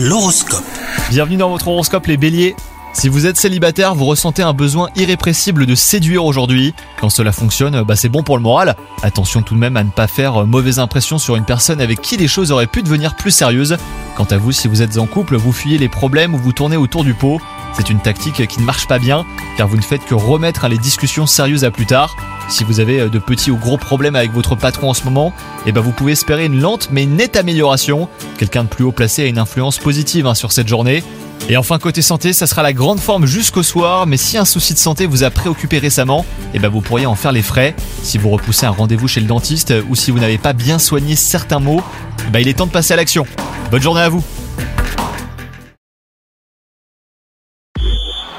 L'horoscope. Bienvenue dans votre horoscope les béliers. Si vous êtes célibataire, vous ressentez un besoin irrépressible de séduire aujourd'hui. Quand cela fonctionne, bah c'est bon pour le moral. Attention tout de même à ne pas faire mauvaise impression sur une personne avec qui les choses auraient pu devenir plus sérieuses. Quant à vous, si vous êtes en couple, vous fuyez les problèmes ou vous tournez autour du pot. C'est une tactique qui ne marche pas bien, car vous ne faites que remettre les discussions sérieuses à plus tard. Si vous avez de petits ou gros problèmes avec votre patron en ce moment, eh ben vous pouvez espérer une lente mais nette amélioration. Quelqu'un de plus haut placé a une influence positive hein, sur cette journée. Et enfin côté santé, ça sera la grande forme jusqu'au soir, mais si un souci de santé vous a préoccupé récemment, eh ben vous pourriez en faire les frais. Si vous repoussez un rendez-vous chez le dentiste ou si vous n'avez pas bien soigné certains mots, eh ben il est temps de passer à l'action. Bonne journée à vous